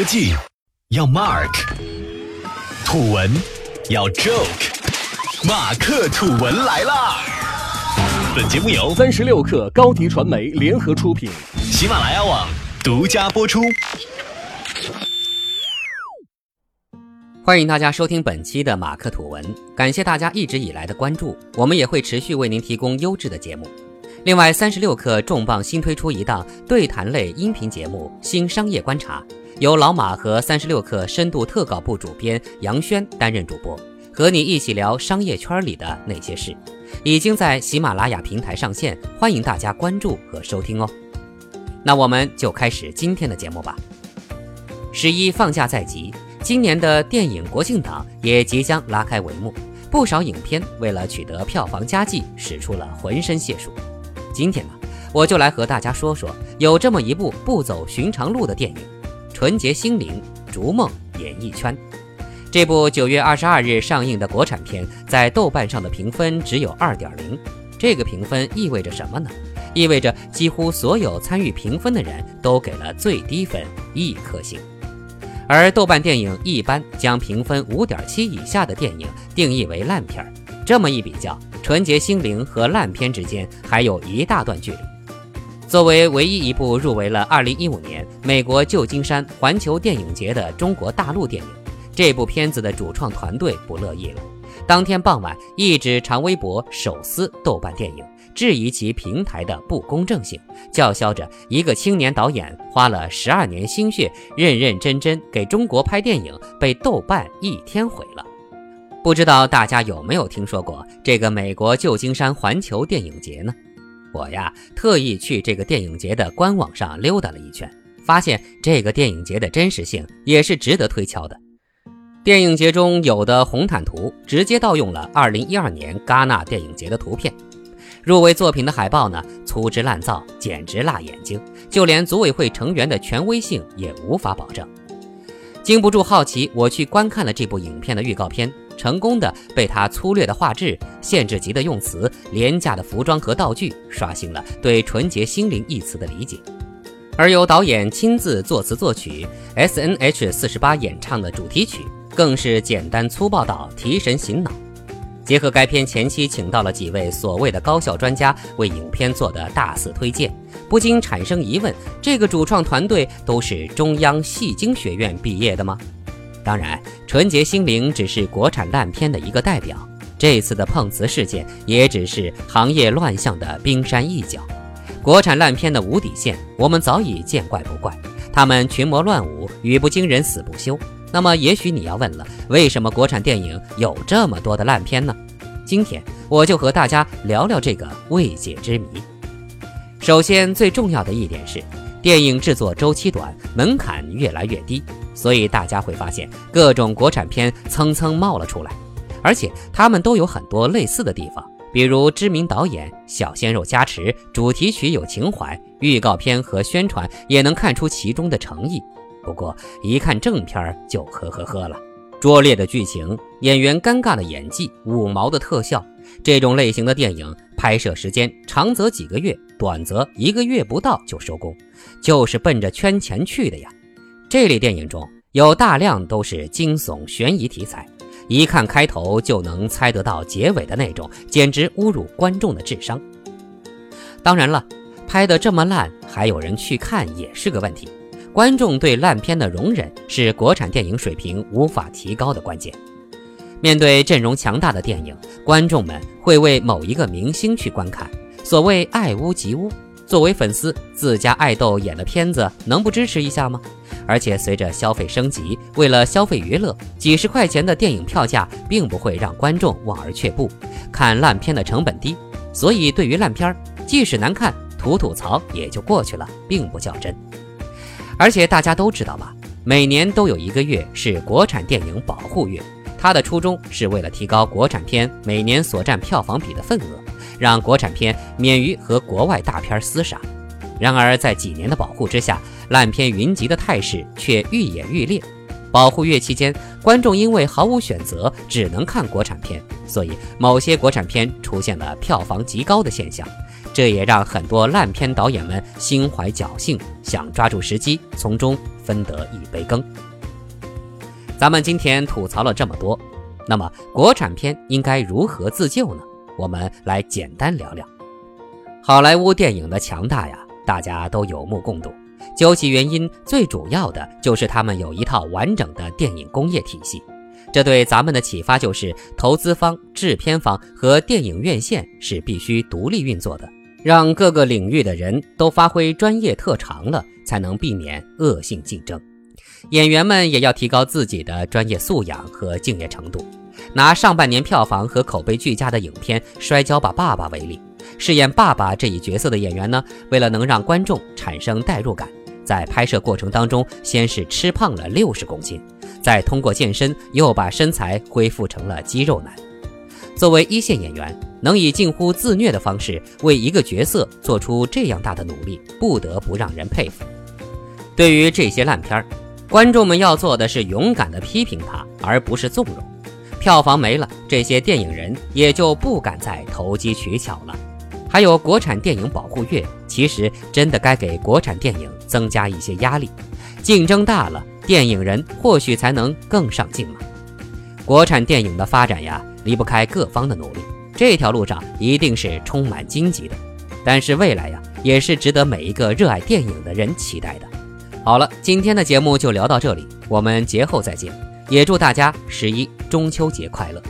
科技要 Mark，土文要 Joke，马克吐文来啦！本节目由三十六克高迪传媒联合出品，喜马拉雅网独家播出。欢迎大家收听本期的马克吐文，感谢大家一直以来的关注，我们也会持续为您提供优质的节目。另外，三十六克重磅新推出一档对谈类音频节目《新商业观察》，由老马和三十六克深度特稿部主编杨轩担任主播，和你一起聊商业圈里的那些事。已经在喜马拉雅平台上线，欢迎大家关注和收听哦。那我们就开始今天的节目吧。十一放假在即，今年的电影国庆档也即将拉开帷幕，不少影片为了取得票房佳绩，使出了浑身解数。今天呢，我就来和大家说说，有这么一部不走寻常路的电影《纯洁心灵逐梦演艺圈》。这部九月二十二日上映的国产片，在豆瓣上的评分只有二点零。这个评分意味着什么呢？意味着几乎所有参与评分的人都给了最低分一颗星。而豆瓣电影一般将评分五点七以下的电影定义为烂片儿。这么一比较。纯洁心灵和烂片之间还有一大段距离。作为唯一一部入围了2015年美国旧金山环球电影节的中国大陆电影，这部片子的主创团队不乐意了。当天傍晚，一纸长微博手撕豆瓣电影，质疑其平台的不公正性，叫嚣着一个青年导演花了十二年心血，认认真真给中国拍电影，被豆瓣一天毁了。不知道大家有没有听说过这个美国旧金山环球电影节呢？我呀特意去这个电影节的官网上溜达了一圈，发现这个电影节的真实性也是值得推敲的。电影节中有的红毯图直接盗用了2012年戛纳电影节的图片，入围作品的海报呢粗制滥造，简直辣眼睛，就连组委会成员的权威性也无法保证。经不住好奇，我去观看了这部影片的预告片。成功的被他粗略的画质、限制级的用词、廉价的服装和道具刷新了对“纯洁心灵”一词的理解，而由导演亲自作词作曲，S N H 四十八演唱的主题曲更是简单粗暴到提神醒脑。结合该片前期请到了几位所谓的高校专家为影片做的大肆推荐，不禁产生疑问：这个主创团队都是中央戏精学院毕业的吗？当然，纯洁心灵只是国产烂片的一个代表。这次的碰瓷事件也只是行业乱象的冰山一角。国产烂片的无底线，我们早已见怪不怪。他们群魔乱舞，语不惊人死不休。那么，也许你要问了，为什么国产电影有这么多的烂片呢？今天我就和大家聊聊这个未解之谜。首先，最重要的一点是，电影制作周期短，门槛越来越低。所以大家会发现，各种国产片蹭蹭冒了出来，而且他们都有很多类似的地方，比如知名导演、小鲜肉加持、主题曲有情怀、预告片和宣传也能看出其中的诚意。不过一看正片就呵呵呵了，拙劣的剧情、演员尴尬的演技、五毛的特效，这种类型的电影拍摄时间长则几个月，短则一个月不到就收工，就是奔着圈钱去的呀。这类电影中有大量都是惊悚悬疑题材，一看开头就能猜得到结尾的那种，简直侮辱观众的智商。当然了，拍得这么烂还有人去看也是个问题。观众对烂片的容忍是国产电影水平无法提高的关键。面对阵容强大的电影，观众们会为某一个明星去观看，所谓爱屋及乌。作为粉丝，自家爱豆演的片子能不支持一下吗？而且随着消费升级，为了消费娱乐，几十块钱的电影票价并不会让观众望而却步。看烂片的成本低，所以对于烂片儿，即使难看，吐吐槽也就过去了，并不较真。而且大家都知道吧，每年都有一个月是国产电影保护月，它的初衷是为了提高国产片每年所占票房比的份额。让国产片免于和国外大片厮杀。然而，在几年的保护之下，烂片云集的态势却愈演愈烈。保护月期间，观众因为毫无选择，只能看国产片，所以某些国产片出现了票房极高的现象。这也让很多烂片导演们心怀侥幸，想抓住时机从中分得一杯羹。咱们今天吐槽了这么多，那么国产片应该如何自救呢？我们来简单聊聊。好莱坞电影的强大呀，大家都有目共睹。究其原因，最主要的就是他们有一套完整的电影工业体系。这对咱们的启发就是，投资方、制片方和电影院线是必须独立运作的，让各个领域的人都发挥专业特长了，才能避免恶性竞争。演员们也要提高自己的专业素养和敬业程度。拿上半年票房和口碑俱佳的影片《摔跤吧，爸爸》为例，饰演爸爸这一角色的演员呢，为了能让观众产生代入感，在拍摄过程当中先是吃胖了六十公斤，再通过健身又把身材恢复成了肌肉男。作为一线演员，能以近乎自虐的方式为一个角色做出这样大的努力，不得不让人佩服。对于这些烂片儿，观众们要做的是勇敢地批评他，而不是纵容。票房没了，这些电影人也就不敢再投机取巧了。还有国产电影保护月，其实真的该给国产电影增加一些压力。竞争大了，电影人或许才能更上进嘛。国产电影的发展呀，离不开各方的努力，这条路上一定是充满荆棘的。但是未来呀，也是值得每一个热爱电影的人期待的。好了，今天的节目就聊到这里，我们节后再见。也祝大家十一中秋节快乐！